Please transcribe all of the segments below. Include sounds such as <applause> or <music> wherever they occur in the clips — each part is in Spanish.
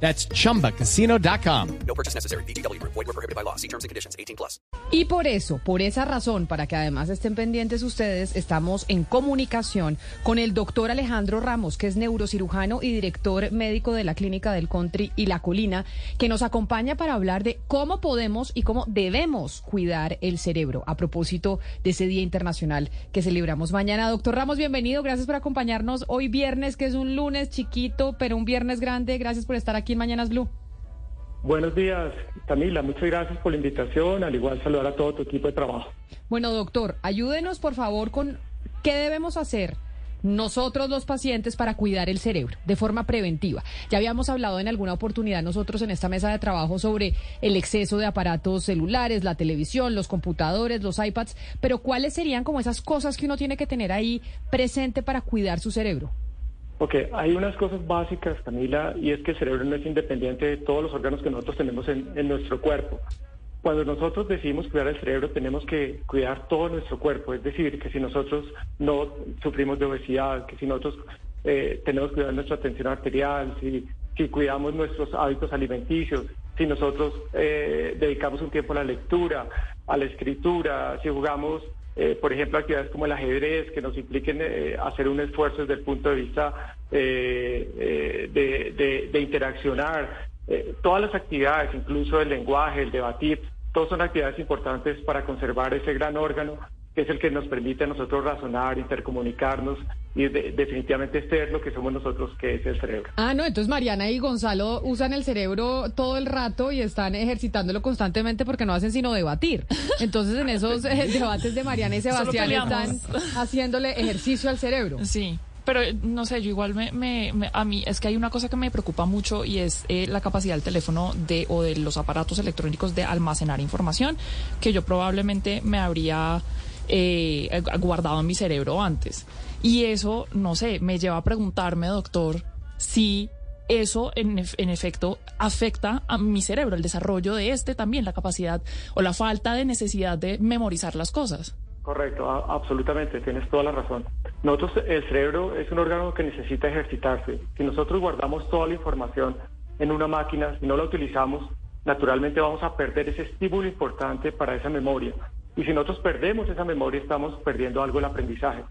That's chumbacasino.com. No purchase necessary. BGW. Void were prohibited by law. See terms and conditions. 18 plus. Y por eso, por esa razón, para que además estén pendientes ustedes, estamos en comunicación con el doctor Alejandro Ramos, que es neurocirujano y director médico de la Clínica del Country y La Colina, que nos acompaña para hablar de cómo podemos y cómo debemos cuidar el cerebro a propósito de ese Día Internacional que celebramos mañana. Doctor Ramos, bienvenido. Gracias por acompañarnos hoy viernes, que es un lunes chiquito, pero un viernes grande. Gracias por estar aquí en Mañanas Blue. Buenos días, Camila. Muchas gracias por la invitación. Al igual saludar a todo tu equipo de trabajo. Bueno, doctor, ayúdenos por favor con qué debemos hacer nosotros los pacientes para cuidar el cerebro de forma preventiva. Ya habíamos hablado en alguna oportunidad nosotros en esta mesa de trabajo sobre el exceso de aparatos celulares, la televisión, los computadores, los iPads, pero ¿cuáles serían como esas cosas que uno tiene que tener ahí presente para cuidar su cerebro? Ok, hay unas cosas básicas, Camila, y es que el cerebro no es independiente de todos los órganos que nosotros tenemos en, en nuestro cuerpo. Cuando nosotros decidimos cuidar el cerebro, tenemos que cuidar todo nuestro cuerpo. Es decir, que si nosotros no sufrimos de obesidad, que si nosotros eh, tenemos que cuidar nuestra tensión arterial, si, si cuidamos nuestros hábitos alimenticios, si nosotros eh, dedicamos un tiempo a la lectura, a la escritura, si jugamos eh, por ejemplo, actividades como el ajedrez, que nos impliquen eh, hacer un esfuerzo desde el punto de vista eh, de, de, de, interaccionar. todas las actividades, incluso el lenguaje, el debatir, todas son actividades importantes para conservar ese gran órgano que es el que nos permite a nosotros razonar, intercomunicarnos y definitivamente ser lo que somos nosotros, que es el cerebro. Ah, no, entonces Mariana y Gonzalo usan el cerebro todo el rato y están ejercitándolo constantemente porque no hacen sino debatir. Entonces en esos eh, <laughs> debates de Mariana y Sebastián están haciéndole ejercicio al cerebro. Sí. Pero no sé, yo igual me, me, a mí es que hay una cosa que me preocupa mucho y es eh, la capacidad del teléfono de o de los aparatos electrónicos de almacenar información que yo probablemente me habría eh, guardado en mi cerebro antes. Y eso, no sé, me lleva a preguntarme, doctor, si eso en, en, efecto afecta a mi cerebro, el desarrollo de este también, la capacidad o la falta de necesidad de memorizar las cosas. Correcto, absolutamente, tienes toda la razón. Nosotros, el cerebro es un órgano que necesita ejercitarse. Si nosotros guardamos toda la información en una máquina, si no la utilizamos, naturalmente vamos a perder ese estímulo importante para esa memoria. Y si nosotros perdemos esa memoria, estamos perdiendo algo del aprendizaje.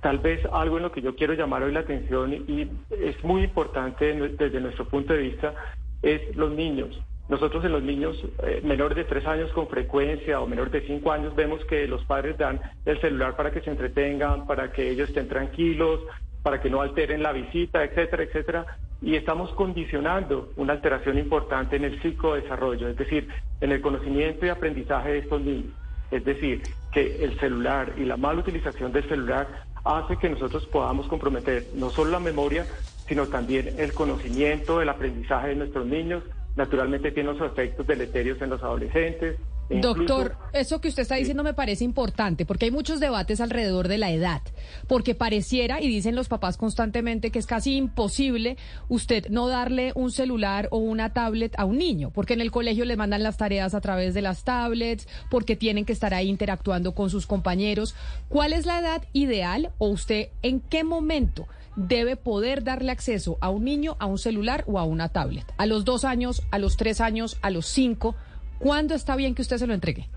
Tal vez algo en lo que yo quiero llamar hoy la atención y es muy importante desde nuestro punto de vista es los niños. Nosotros en los niños eh, menores de tres años con frecuencia o menores de cinco años vemos que los padres dan el celular para que se entretengan, para que ellos estén tranquilos, para que no alteren la visita, etcétera, etcétera. Y estamos condicionando una alteración importante en el psicodesarrollo, es decir, en el conocimiento y aprendizaje de estos niños. Es decir, que el celular y la mala utilización del celular hace que nosotros podamos comprometer no solo la memoria, sino también el conocimiento, el aprendizaje de nuestros niños. Naturalmente tiene los efectos deleterios en los adolescentes, Doctor, eso que usted está diciendo me parece importante, porque hay muchos debates alrededor de la edad, porque pareciera, y dicen los papás constantemente, que es casi imposible usted no darle un celular o una tablet a un niño, porque en el colegio le mandan las tareas a través de las tablets, porque tienen que estar ahí interactuando con sus compañeros. ¿Cuál es la edad ideal o usted en qué momento? debe poder darle acceso a un niño a un celular o a una tablet. A los dos años, a los tres años, a los cinco. ¿Cuándo está bien que usted se lo entregue?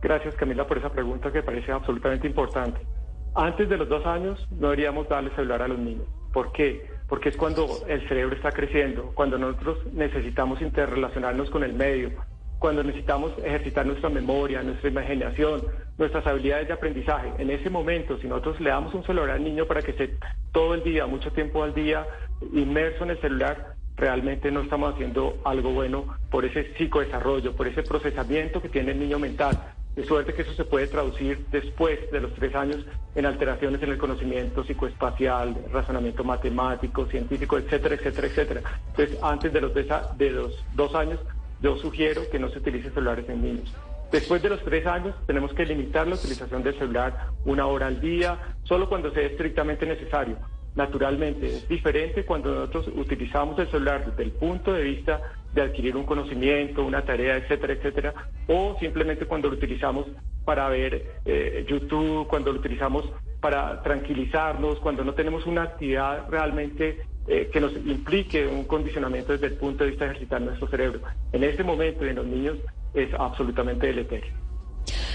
Gracias Camila por esa pregunta que parece absolutamente importante. Antes de los dos años no deberíamos darle celular a los niños. ¿Por qué? Porque es cuando el cerebro está creciendo, cuando nosotros necesitamos interrelacionarnos con el medio, cuando necesitamos ejercitar nuestra memoria, nuestra imaginación, nuestras habilidades de aprendizaje. En ese momento, si nosotros le damos un celular al niño para que esté todo el día, mucho tiempo al día, inmerso en el celular, realmente no estamos haciendo algo bueno por ese psicodesarrollo, por ese procesamiento que tiene el niño mental. De suerte que eso se puede traducir después de los tres años en alteraciones en el conocimiento psicoespacial, razonamiento matemático, científico, etcétera, etcétera, etcétera. Entonces, antes de los, de los dos años, yo sugiero que no se utilicen celulares en niños. Después de los tres años tenemos que limitar la utilización del celular una hora al día, solo cuando sea estrictamente necesario. Naturalmente, es diferente cuando nosotros utilizamos el celular desde el punto de vista de adquirir un conocimiento, una tarea, etcétera, etcétera, o simplemente cuando lo utilizamos para ver eh, YouTube, cuando lo utilizamos para tranquilizarnos, cuando no tenemos una actividad realmente eh, que nos implique un condicionamiento desde el punto de vista de ejercitar nuestro cerebro. En este momento en los niños es absolutamente deleterio.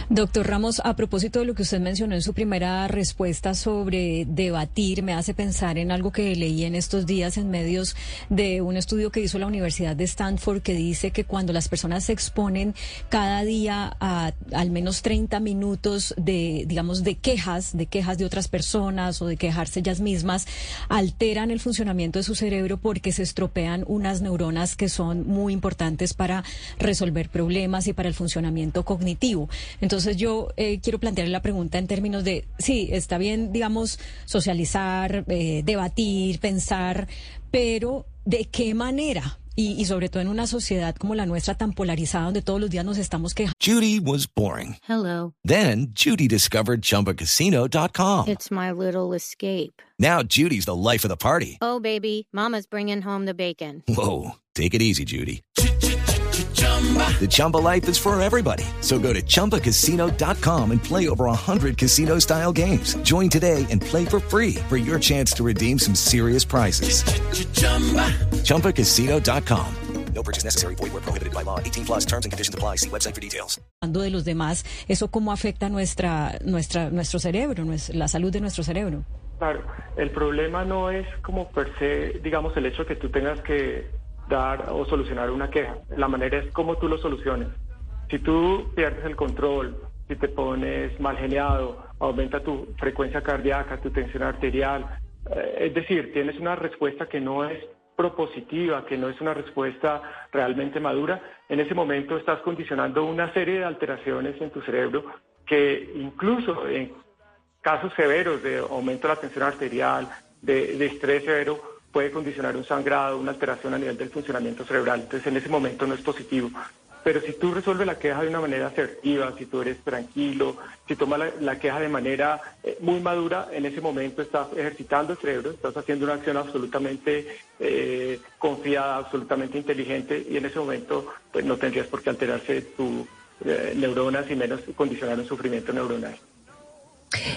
Doctor Ramos, a propósito de lo que usted mencionó en su primera respuesta sobre debatir, me hace pensar en algo que leí en estos días en medios de un estudio que hizo la Universidad de Stanford que dice que cuando las personas se exponen cada día a al menos 30 minutos de, digamos, de quejas, de quejas de otras personas o de quejarse ellas mismas, alteran el funcionamiento de su cerebro porque se estropean unas neuronas que son muy importantes para resolver problemas y para el funcionamiento cognitivo. Yo eh, quiero plantearle la pregunta en términos de, sí, está bien, digamos, socializar, eh, debatir, pensar, pero ¿de qué manera? Y, y, sobre todo en una sociedad como la nuestra tan polarizada donde todos los días nos estamos quejando. Judy was boring. Hello. Then Judy discovered chumbacasino.com. It's my little escape. Now Judy's the life of the party. Oh baby, mama's bringing home the bacon. Whoa, take it easy Judy. The Chumba life is for everybody. So go to ChumbaCasino.com and play over 100 casino style games. Join today and play for free for your chance to redeem some serious prizes. ChumbaCasino.com. No purchase necessary. Void where prohibited by law. 18 plus terms and conditions apply. See website for details. de los demás, ¿eso cómo afecta nuestra, nuestra, nuestro cerebro, la salud de nuestro cerebro? Claro, el problema no es como per se, digamos, el hecho que tú tengas que dar o solucionar una queja. La manera es cómo tú lo soluciones. Si tú pierdes el control, si te pones mal geniado, aumenta tu frecuencia cardíaca, tu tensión arterial, eh, es decir, tienes una respuesta que no es propositiva, que no es una respuesta realmente madura, en ese momento estás condicionando una serie de alteraciones en tu cerebro que incluso en casos severos de aumento de la tensión arterial, de, de estrés severo, puede condicionar un sangrado, una alteración a nivel del funcionamiento cerebral. Entonces, en ese momento no es positivo. Pero si tú resuelves la queja de una manera asertiva, si tú eres tranquilo, si tomas la, queja de manera eh, muy madura, en ese momento estás ejercitando el cerebro, estás haciendo una acción absolutamente eh, confiada, absolutamente inteligente y en ese momento pues no tendrías por qué alterarse tus eh, neuronas y menos condicionar un sufrimiento neuronal.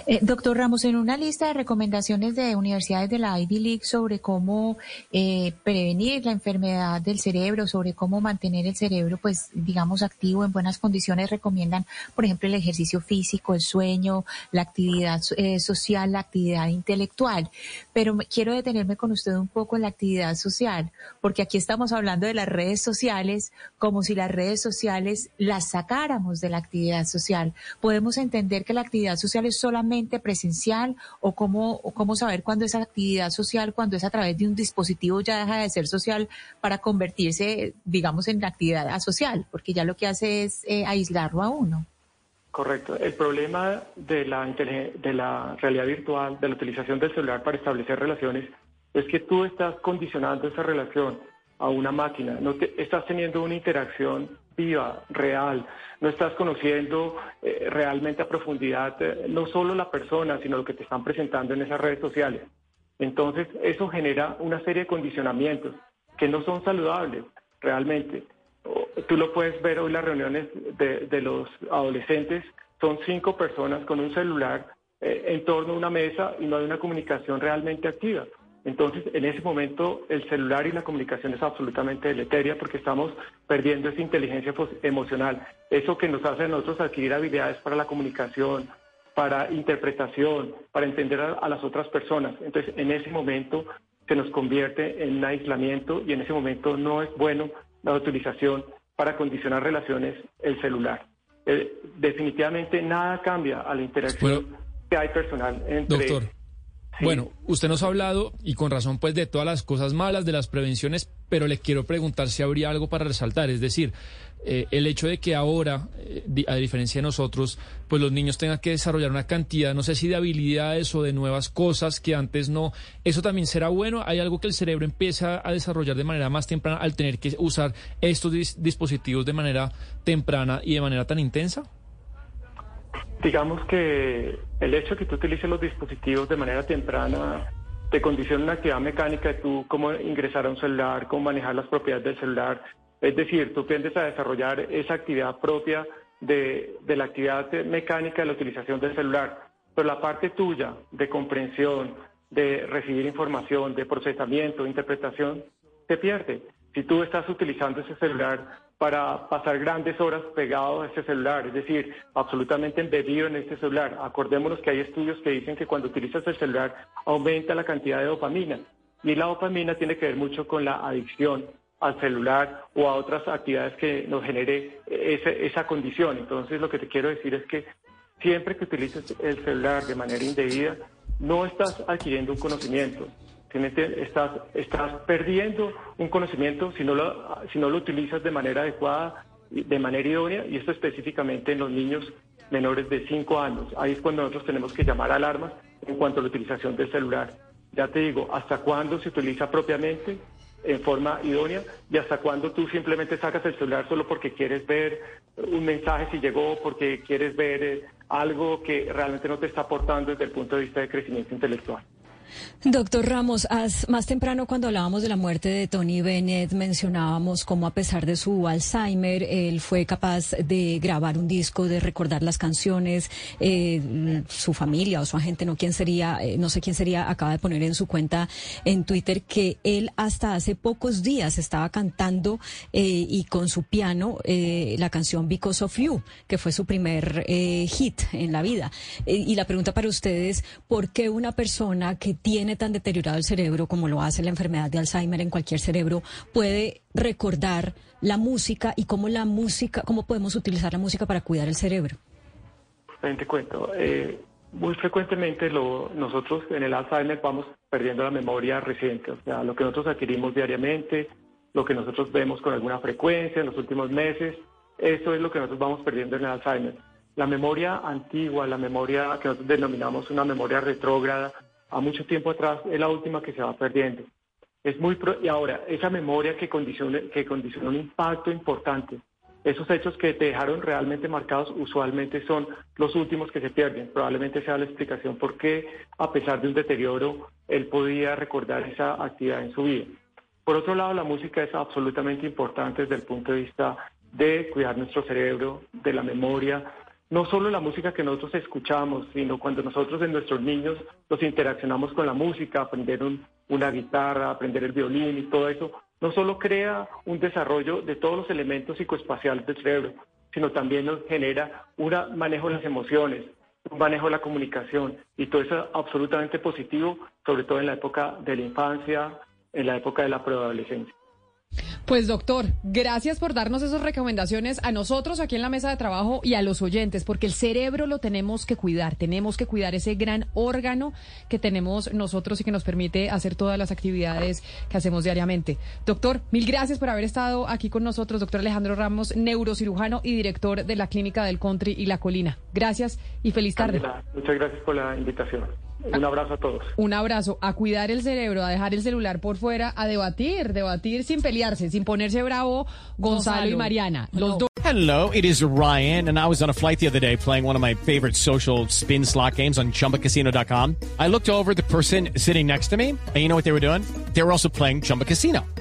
Eh, doctor Ramos, en una lista de recomendaciones de universidades de la Ivy League sobre cómo eh, prevenir la enfermedad del cerebro, sobre cómo mantener el cerebro, pues, digamos, activo en buenas condiciones, recomiendan, por ejemplo, el ejercicio físico, el sueño, la actividad eh, social, la actividad intelectual. Pero quiero detenerme con usted un poco en la actividad social, porque aquí estamos hablando de las redes sociales como si las redes sociales las sacáramos de la actividad social. Podemos entender que la actividad social es solamente presencial o cómo, cómo saber cuándo es actividad social, cuando es a través de un dispositivo ya deja de ser social para convertirse, digamos, en actividad asocial, porque ya lo que hace es eh, aislarlo a uno. Correcto. El problema de la, de la realidad virtual, de la utilización del celular para establecer relaciones, es que tú estás condicionando esa relación a una máquina, no te, estás teniendo una interacción viva, real, no estás conociendo eh, realmente a profundidad eh, no solo la persona, sino lo que te están presentando en esas redes sociales. Entonces, eso genera una serie de condicionamientos que no son saludables realmente. Tú lo puedes ver hoy las reuniones de, de los adolescentes, son cinco personas con un celular eh, en torno a una mesa y no hay una comunicación realmente activa. Entonces, en ese momento, el celular y la comunicación es absolutamente deleteria porque estamos perdiendo esa inteligencia emocional, eso que nos hace a nosotros adquirir habilidades para la comunicación, para interpretación, para entender a, a las otras personas. Entonces, en ese momento se nos convierte en un aislamiento y en ese momento no es bueno la utilización para condicionar relaciones el celular. Eh, definitivamente nada cambia a la interacción Bueno, que hay personal entre doctor. Bueno, usted nos ha hablado, y con razón, pues de todas las cosas malas, de las prevenciones, pero le quiero preguntar si habría algo para resaltar. Es decir, eh, el hecho de que ahora, eh, a diferencia de nosotros, pues los niños tengan que desarrollar una cantidad, no sé si de habilidades o de nuevas cosas que antes no, ¿eso también será bueno? ¿Hay algo que el cerebro empieza a desarrollar de manera más temprana al tener que usar estos dispositivos de manera temprana y de manera tan intensa? Digamos que el hecho de que tú utilices los dispositivos de manera temprana te condiciona una actividad mecánica de tú cómo ingresar a un celular, cómo manejar las propiedades del celular. Es decir, tú aprendes a desarrollar esa actividad propia de, de la actividad mecánica de la utilización del celular. Pero la parte tuya de comprensión, de recibir información, de procesamiento, de interpretación, se pierde. Si tú estás utilizando ese celular para pasar grandes horas pegado a este celular, es decir, absolutamente embebido en este celular. Acordémonos que hay estudios que dicen que cuando utilizas el celular aumenta la cantidad de dopamina y la dopamina tiene que ver mucho con la adicción al celular o a otras actividades que nos genere esa condición. Entonces lo que te quiero decir es que siempre que utilices el celular de manera indebida, no estás adquiriendo un conocimiento, estás, estás perdiendo un conocimiento si no, lo, si no lo utilizas de manera adecuada, de manera idónea, y esto específicamente en los niños menores de 5 años. Ahí es cuando nosotros tenemos que llamar alarmas en cuanto a la utilización del celular. Ya te digo, hasta cuándo se utiliza propiamente en forma idónea y hasta cuándo tú simplemente sacas el celular solo porque quieres ver un mensaje si llegó, porque quieres ver eh, algo que realmente no te está aportando desde el punto de vista de crecimiento intelectual. Doctor Ramos, más temprano cuando hablábamos de la muerte de Tony Bennett mencionábamos cómo a pesar de su Alzheimer, él fue capaz de grabar un disco, de recordar las canciones, eh, su familia o su agente, no quién sería, eh, no sé quién sería, acaba de poner en su cuenta en Twitter que él hasta hace pocos días estaba cantando eh, y con su piano la canción Because of You, que fue su primer hit en la vida. y la pregunta para ustedes, ¿por qué una persona que tiene tan deteriorado el cerebro como lo hace la enfermedad de Alzheimer en cualquier cerebro, puede recordar la música y cómo la música, cómo podemos utilizar la música para cuidar el cerebro. Te cuento, eh, muy frecuentemente lo, nosotros en el Alzheimer vamos perdiendo la memoria reciente, o sea, lo que nosotros adquirimos diariamente, lo que nosotros vemos con alguna frecuencia en los últimos meses, eso es lo que nosotros vamos perdiendo en el Alzheimer. La memoria antigua, la memoria que nosotros denominamos una memoria retrógrada, a mucho tiempo atrás es la última que se va perdiendo. Es muy y ahora, esa memoria que condiciona, que condiciona un impacto importante, esos hechos que te dejaron realmente marcados usualmente son los últimos que se pierden. Probablemente sea la explicación por qué, a pesar de un deterioro, él podía recordar esa actividad en su vida. Por otro lado, la música es absolutamente importante desde el punto de vista de cuidar nuestro cerebro, de la memoria, no solo la música que nosotros escuchamos, sino cuando nosotros en nuestros niños los interaccionamos con la música, aprender una guitarra, aprender el violín y todo eso, no solo crea un desarrollo de todos los elementos psicoespaciales del cerebro, sino también nos genera un manejo de las emociones, un manejo de la comunicación y todo eso es absolutamente positivo, sobre todo en la época de la infancia, en la época de la preadolescencia. Pues doctor, gracias por darnos esas recomendaciones a nosotros aquí en la mesa de trabajo y a los oyentes, porque el cerebro lo tenemos que cuidar, tenemos que cuidar ese gran órgano que tenemos nosotros y que nos permite hacer todas las actividades que hacemos diariamente. Doctor, mil gracias por haber estado aquí con nosotros, doctor Alejandro Ramos, neurocirujano y director de la Clínica del Country y La Colina. Gracias y feliz tarde. muchas gracias por la invitación. Un abrazo a todos. Un abrazo. A cuidar el cerebro, a dejar el celular por fuera, a debatir, debatir sin pelearse, sin ponerse bravo Gonzalo, y Mariana. Los dos. Hello, it is Ryan, and I was on a flight the other day playing one of my favorite social spin slot games on chumbacasino.com. I looked over the person sitting next to me, and you know what they were doing? They were also playing Chumba Casino.